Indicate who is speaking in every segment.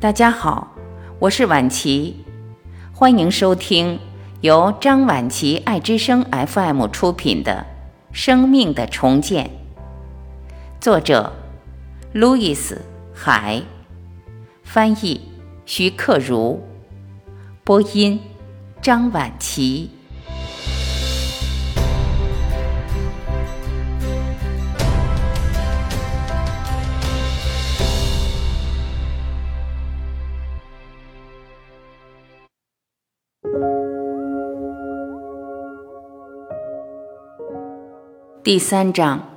Speaker 1: 大家好，我是婉琪，欢迎收听由张婉琪爱之声 FM 出品的《生命的重建》，作者路易斯海，翻译徐克如，播音张婉琪。第三章，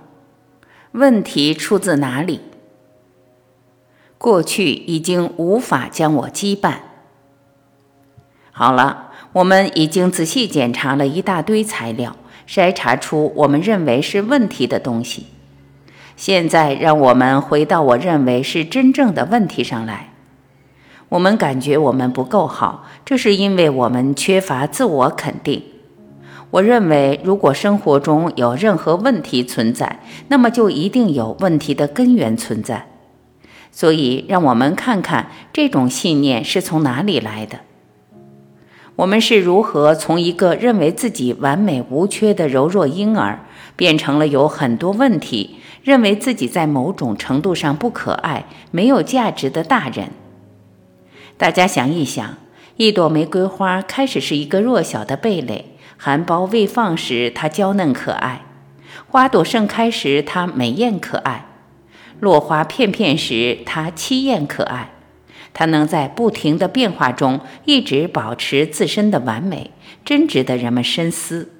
Speaker 1: 问题出自哪里？过去已经无法将我羁绊。好了，我们已经仔细检查了一大堆材料，筛查出我们认为是问题的东西。现在，让我们回到我认为是真正的问题上来。我们感觉我们不够好，这是因为我们缺乏自我肯定。我认为，如果生活中有任何问题存在，那么就一定有问题的根源存在。所以，让我们看看这种信念是从哪里来的。我们是如何从一个认为自己完美无缺的柔弱婴儿，变成了有很多问题、认为自己在某种程度上不可爱、没有价值的大人？大家想一想，一朵玫瑰花开始是一个弱小的蓓蕾。含苞未放时，它娇嫩可爱；花朵盛开时，它美艳可爱；落花片片时，它凄艳可爱。它能在不停的变化中一直保持自身的完美，真值得人们深思。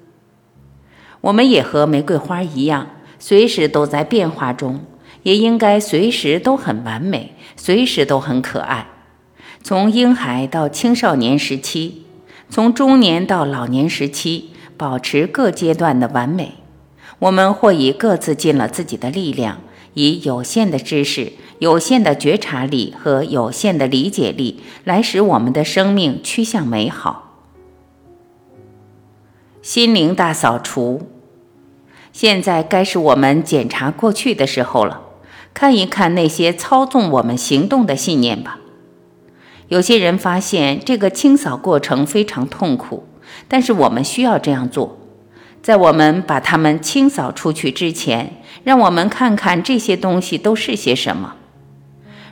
Speaker 1: 我们也和玫瑰花一样，随时都在变化中，也应该随时都很完美，随时都很可爱。从婴孩到青少年时期。从中年到老年时期，保持各阶段的完美。我们或以各自尽了自己的力量，以有限的知识、有限的觉察力和有限的理解力，来使我们的生命趋向美好。心灵大扫除，现在该是我们检查过去的时候了。看一看那些操纵我们行动的信念吧。有些人发现这个清扫过程非常痛苦，但是我们需要这样做。在我们把它们清扫出去之前，让我们看看这些东西都是些什么。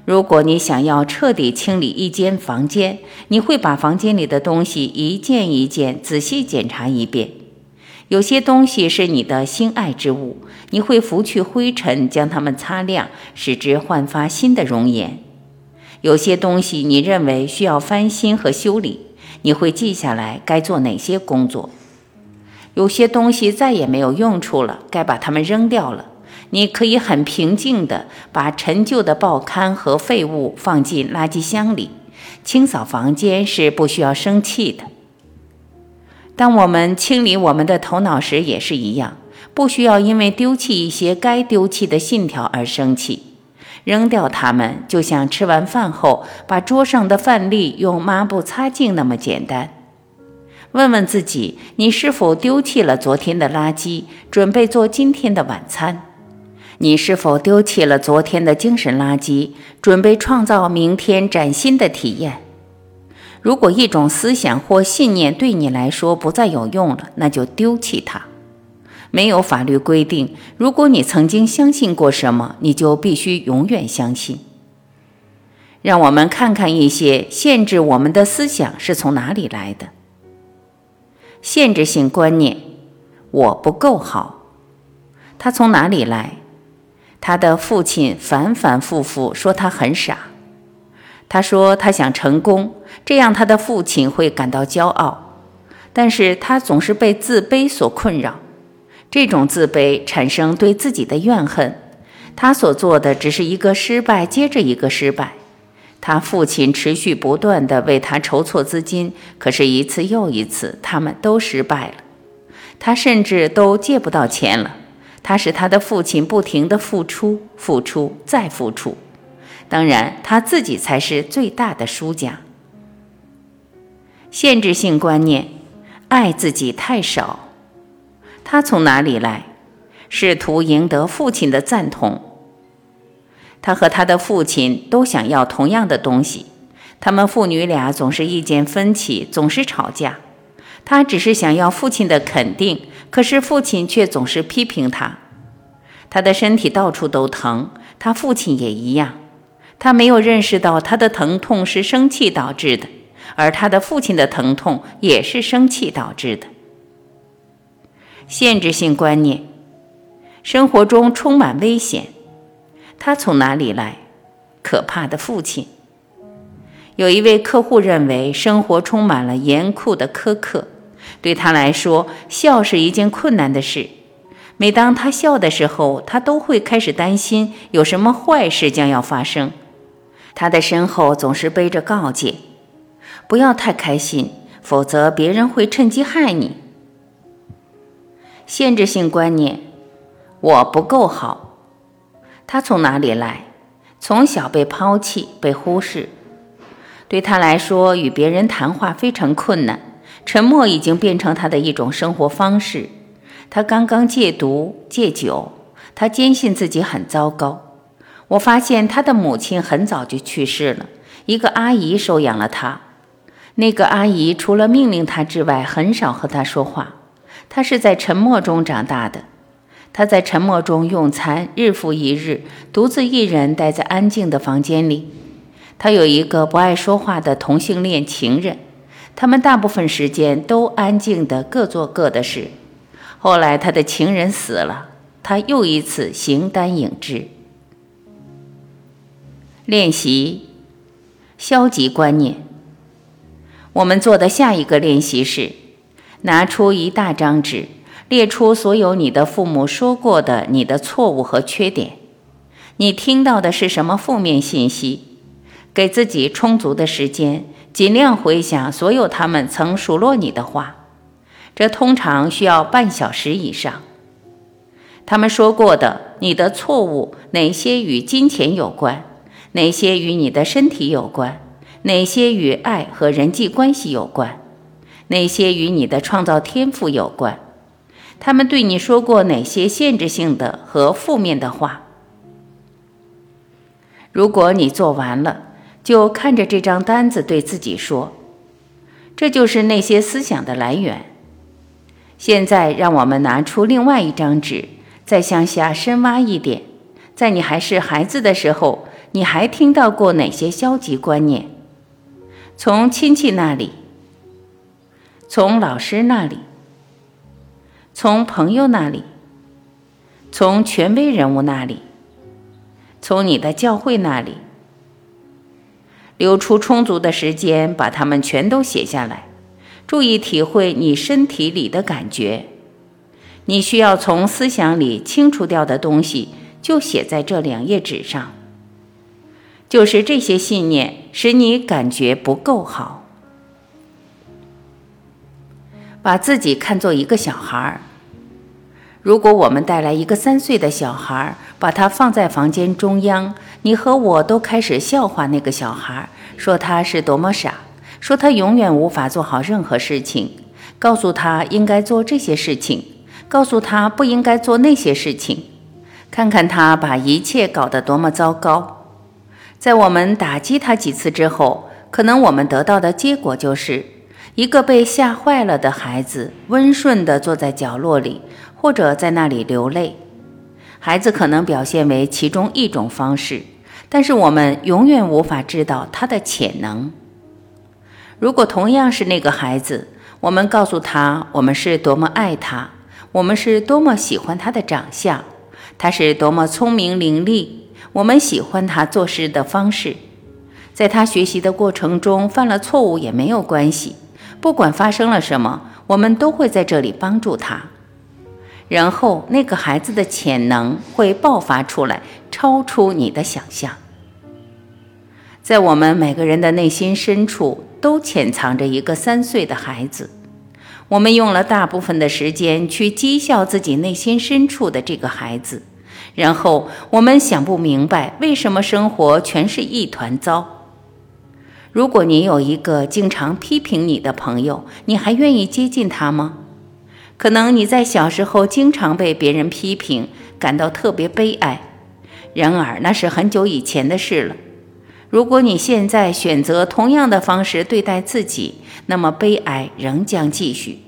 Speaker 1: 如果你想要彻底清理一间房间，你会把房间里的东西一件一件仔细检查一遍。有些东西是你的心爱之物，你会拂去灰尘，将它们擦亮，使之焕发新的容颜。有些东西你认为需要翻新和修理，你会记下来该做哪些工作。有些东西再也没有用处了，该把它们扔掉了。你可以很平静地把陈旧的报刊和废物放进垃圾箱里。清扫房间是不需要生气的。当我们清理我们的头脑时也是一样，不需要因为丢弃一些该丢弃的信条而生气。扔掉它们，就像吃完饭后把桌上的饭粒用抹布擦净那么简单。问问自己，你是否丢弃了昨天的垃圾，准备做今天的晚餐？你是否丢弃了昨天的精神垃圾，准备创造明天崭新的体验？如果一种思想或信念对你来说不再有用了，那就丢弃它。没有法律规定，如果你曾经相信过什么，你就必须永远相信。让我们看看一些限制我们的思想是从哪里来的。限制性观念：我不够好。他从哪里来？他的父亲反反复复说他很傻。他说他想成功，这样他的父亲会感到骄傲，但是他总是被自卑所困扰。这种自卑产生对自己的怨恨，他所做的只是一个失败接着一个失败。他父亲持续不断地为他筹措资金，可是，一次又一次，他们都失败了。他甚至都借不到钱了。他使他的父亲不停地付出、付出、再付出。当然，他自己才是最大的输家。限制性观念：爱自己太少。他从哪里来？试图赢得父亲的赞同。他和他的父亲都想要同样的东西，他们父女俩总是意见分歧，总是吵架。他只是想要父亲的肯定，可是父亲却总是批评他。他的身体到处都疼，他父亲也一样。他没有认识到他的疼痛是生气导致的，而他的父亲的疼痛也是生气导致的。限制性观念，生活中充满危险，他从哪里来？可怕的父亲。有一位客户认为生活充满了严酷的苛刻，对他来说，笑是一件困难的事。每当他笑的时候，他都会开始担心有什么坏事将要发生。他的身后总是背着告诫：不要太开心，否则别人会趁机害你。限制性观念，我不够好。他从哪里来？从小被抛弃、被忽视。对他来说，与别人谈话非常困难，沉默已经变成他的一种生活方式。他刚刚戒毒戒酒，他坚信自己很糟糕。我发现他的母亲很早就去世了，一个阿姨收养了他。那个阿姨除了命令他之外，很少和他说话。他是在沉默中长大的，他在沉默中用餐，日复一日，独自一人待在安静的房间里。他有一个不爱说话的同性恋情人，他们大部分时间都安静地各做各的事。后来他的情人死了，他又一次形单影只。练习消极观念。我们做的下一个练习是：拿出一大张纸，列出所有你的父母说过的你的错误和缺点。你听到的是什么负面信息？给自己充足的时间，尽量回想所有他们曾数落你的话。这通常需要半小时以上。他们说过的你的错误，哪些与金钱有关？哪些与你的身体有关？哪些与爱和人际关系有关？那些与你的创造天赋有关？他们对你说过哪些限制性的和负面的话？如果你做完了，就看着这张单子，对自己说：“这就是那些思想的来源。”现在，让我们拿出另外一张纸，再向下深挖一点。在你还是孩子的时候，你还听到过哪些消极观念？从亲戚那里，从老师那里，从朋友那里，从权威人物那里，从你的教会那里。留出充足的时间，把它们全都写下来。注意体会你身体里的感觉。你需要从思想里清除掉的东西，就写在这两页纸上。就是这些信念使你感觉不够好。把自己看作一个小孩儿。如果我们带来一个三岁的小孩儿，把他放在房间中央，你和我都开始笑话那个小孩儿，说他是多么傻，说他永远无法做好任何事情，告诉他应该做这些事情，告诉他不应该做那些事情，看看他把一切搞得多么糟糕。在我们打击他几次之后，可能我们得到的结果就是一个被吓坏了的孩子，温顺地坐在角落里。或者在那里流泪，孩子可能表现为其中一种方式，但是我们永远无法知道他的潜能。如果同样是那个孩子，我们告诉他我们是多么爱他，我们是多么喜欢他的长相，他是多么聪明伶俐，我们喜欢他做事的方式，在他学习的过程中犯了错误也没有关系，不管发生了什么，我们都会在这里帮助他。然后，那个孩子的潜能会爆发出来，超出你的想象。在我们每个人的内心深处，都潜藏着一个三岁的孩子。我们用了大部分的时间去讥笑自己内心深处的这个孩子，然后我们想不明白为什么生活全是一团糟。如果你有一个经常批评你的朋友，你还愿意接近他吗？可能你在小时候经常被别人批评，感到特别悲哀。然而那是很久以前的事了。如果你现在选择同样的方式对待自己，那么悲哀仍将继续。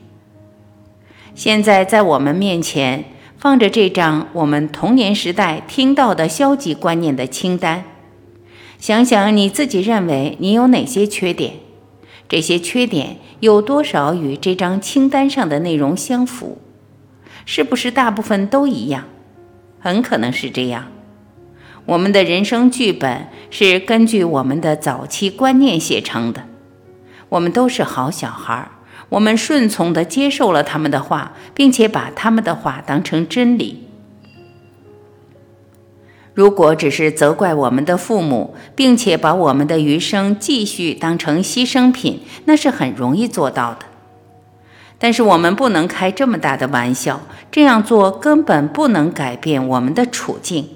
Speaker 1: 现在在我们面前放着这张我们童年时代听到的消极观念的清单，想想你自己认为你有哪些缺点，这些缺点有多少与这张清单上的内容相符？是不是大部分都一样？很可能是这样。我们的人生剧本是根据我们的早期观念写成的。我们都是好小孩，我们顺从地接受了他们的话，并且把他们的话当成真理。如果只是责怪我们的父母，并且把我们的余生继续当成牺牲品，那是很容易做到的。但是我们不能开这么大的玩笑，这样做根本不能改变我们的处境。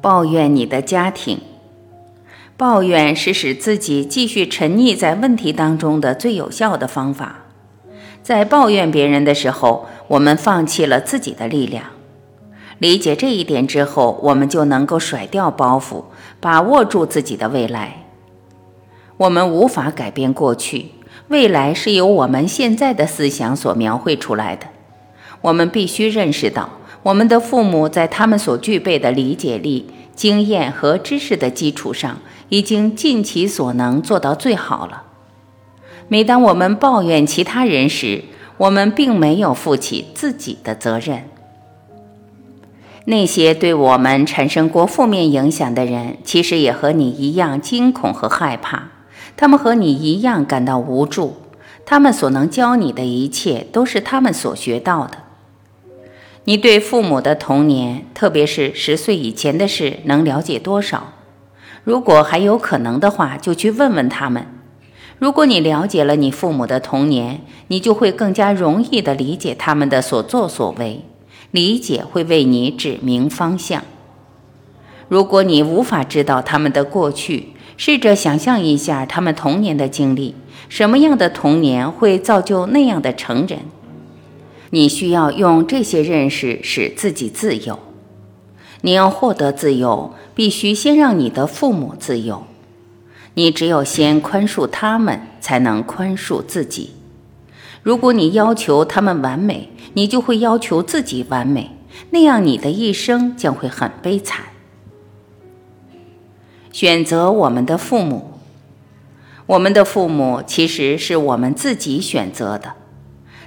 Speaker 1: 抱怨你的家庭，抱怨是使自己继续沉溺在问题当中的最有效的方法。在抱怨别人的时候，我们放弃了自己的力量。理解这一点之后，我们就能够甩掉包袱，把握住自己的未来。我们无法改变过去，未来是由我们现在的思想所描绘出来的。我们必须认识到。我们的父母在他们所具备的理解力、经验和知识的基础上，已经尽其所能做到最好了。每当我们抱怨其他人时，我们并没有负起自己的责任。那些对我们产生过负面影响的人，其实也和你一样惊恐和害怕，他们和你一样感到无助。他们所能教你的一切，都是他们所学到的。你对父母的童年，特别是十岁以前的事，能了解多少？如果还有可能的话，就去问问他们。如果你了解了你父母的童年，你就会更加容易地理解他们的所作所为，理解会为你指明方向。如果你无法知道他们的过去，试着想象一下他们童年的经历，什么样的童年会造就那样的成人？你需要用这些认识使自己自由。你要获得自由，必须先让你的父母自由。你只有先宽恕他们，才能宽恕自己。如果你要求他们完美，你就会要求自己完美，那样你的一生将会很悲惨。选择我们的父母，我们的父母其实是我们自己选择的。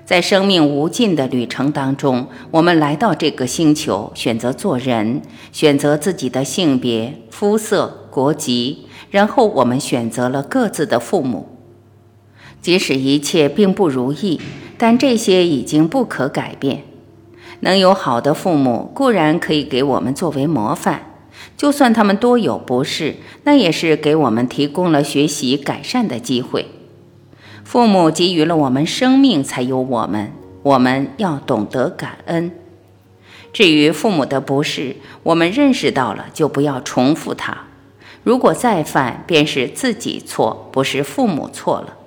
Speaker 1: 在生命无尽的旅程当中，我们来到这个星球，选择做人，选择自己的性别、肤色、国籍，然后我们选择了各自的父母。即使一切并不如意，但这些已经不可改变。能有好的父母固然可以给我们作为模范，就算他们多有不是，那也是给我们提供了学习改善的机会。父母给予了我们生命，才有我们。我们要懂得感恩。至于父母的不是，我们认识到了，就不要重复它。如果再犯，便是自己错，不是父母错了，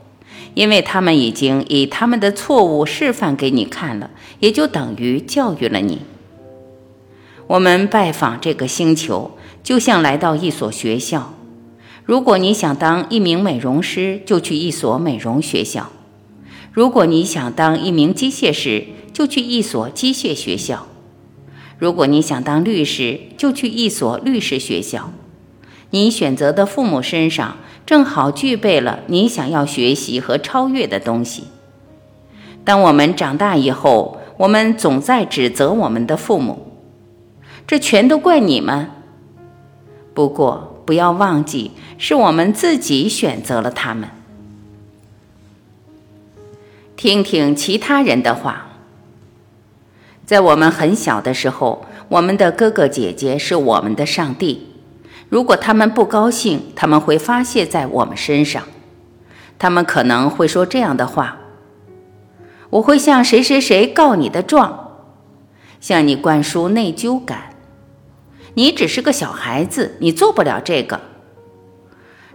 Speaker 1: 因为他们已经以他们的错误示范给你看了，也就等于教育了你。我们拜访这个星球，就像来到一所学校。如果你想当一名美容师，就去一所美容学校；如果你想当一名机械师，就去一所机械学校；如果你想当律师，就去一所律师学校。你选择的父母身上正好具备了你想要学习和超越的东西。当我们长大以后，我们总在指责我们的父母，这全都怪你们。不过，不要忘记，是我们自己选择了他们。听听其他人的话。在我们很小的时候，我们的哥哥姐姐是我们的上帝。如果他们不高兴，他们会发泄在我们身上。他们可能会说这样的话：“我会向谁谁谁告你的状，向你灌输内疚感。”你只是个小孩子，你做不了这个。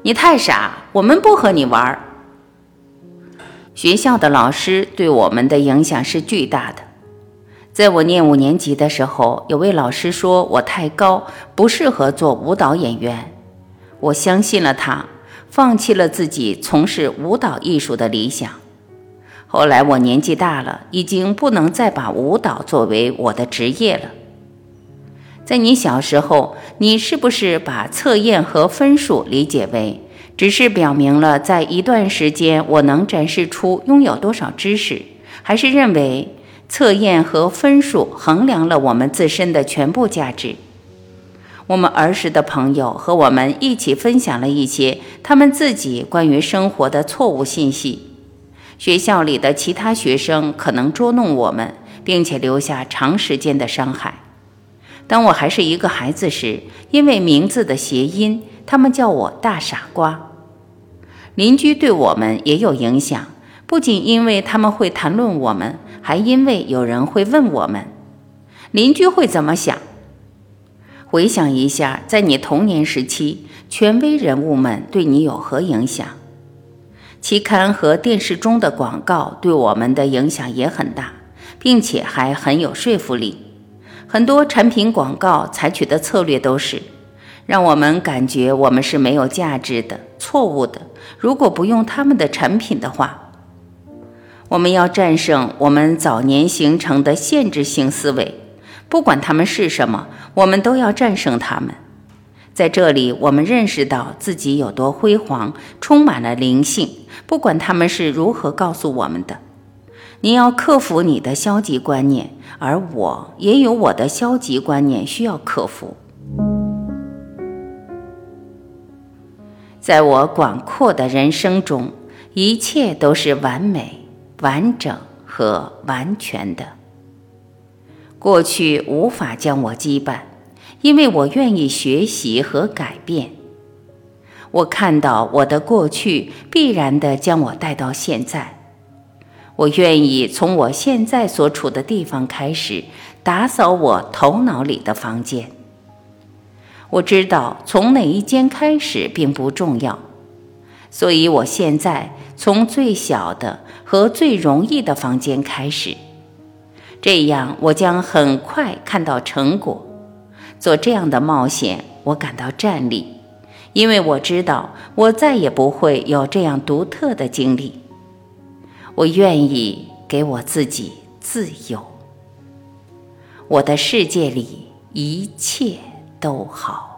Speaker 1: 你太傻，我们不和你玩儿。学校的老师对我们的影响是巨大的。在我念五年级的时候，有位老师说我太高，不适合做舞蹈演员。我相信了他，放弃了自己从事舞蹈艺术的理想。后来我年纪大了，已经不能再把舞蹈作为我的职业了。在你小时候，你是不是把测验和分数理解为只是表明了在一段时间我能展示出拥有多少知识，还是认为测验和分数衡量了我们自身的全部价值？我们儿时的朋友和我们一起分享了一些他们自己关于生活的错误信息。学校里的其他学生可能捉弄我们，并且留下长时间的伤害。当我还是一个孩子时，因为名字的谐音，他们叫我大傻瓜。邻居对我们也有影响，不仅因为他们会谈论我们，还因为有人会问我们：邻居会怎么想？回想一下，在你童年时期，权威人物们对你有何影响？期刊和电视中的广告对我们的影响也很大，并且还很有说服力。很多产品广告采取的策略都是让我们感觉我们是没有价值的、错误的。如果不用他们的产品的话，我们要战胜我们早年形成的限制性思维，不管他们是什么，我们都要战胜他们。在这里，我们认识到自己有多辉煌，充满了灵性。不管他们是如何告诉我们的，你要克服你的消极观念，而我也有我的消极观念需要克服。在我广阔的人生中，一切都是完美、完整和完全的。过去无法将我羁绊。因为我愿意学习和改变，我看到我的过去必然地将我带到现在。我愿意从我现在所处的地方开始打扫我头脑里的房间。我知道从哪一间开始并不重要，所以我现在从最小的和最容易的房间开始，这样我将很快看到成果。做这样的冒险，我感到战栗，因为我知道我再也不会有这样独特的经历。我愿意给我自己自由，我的世界里一切都好。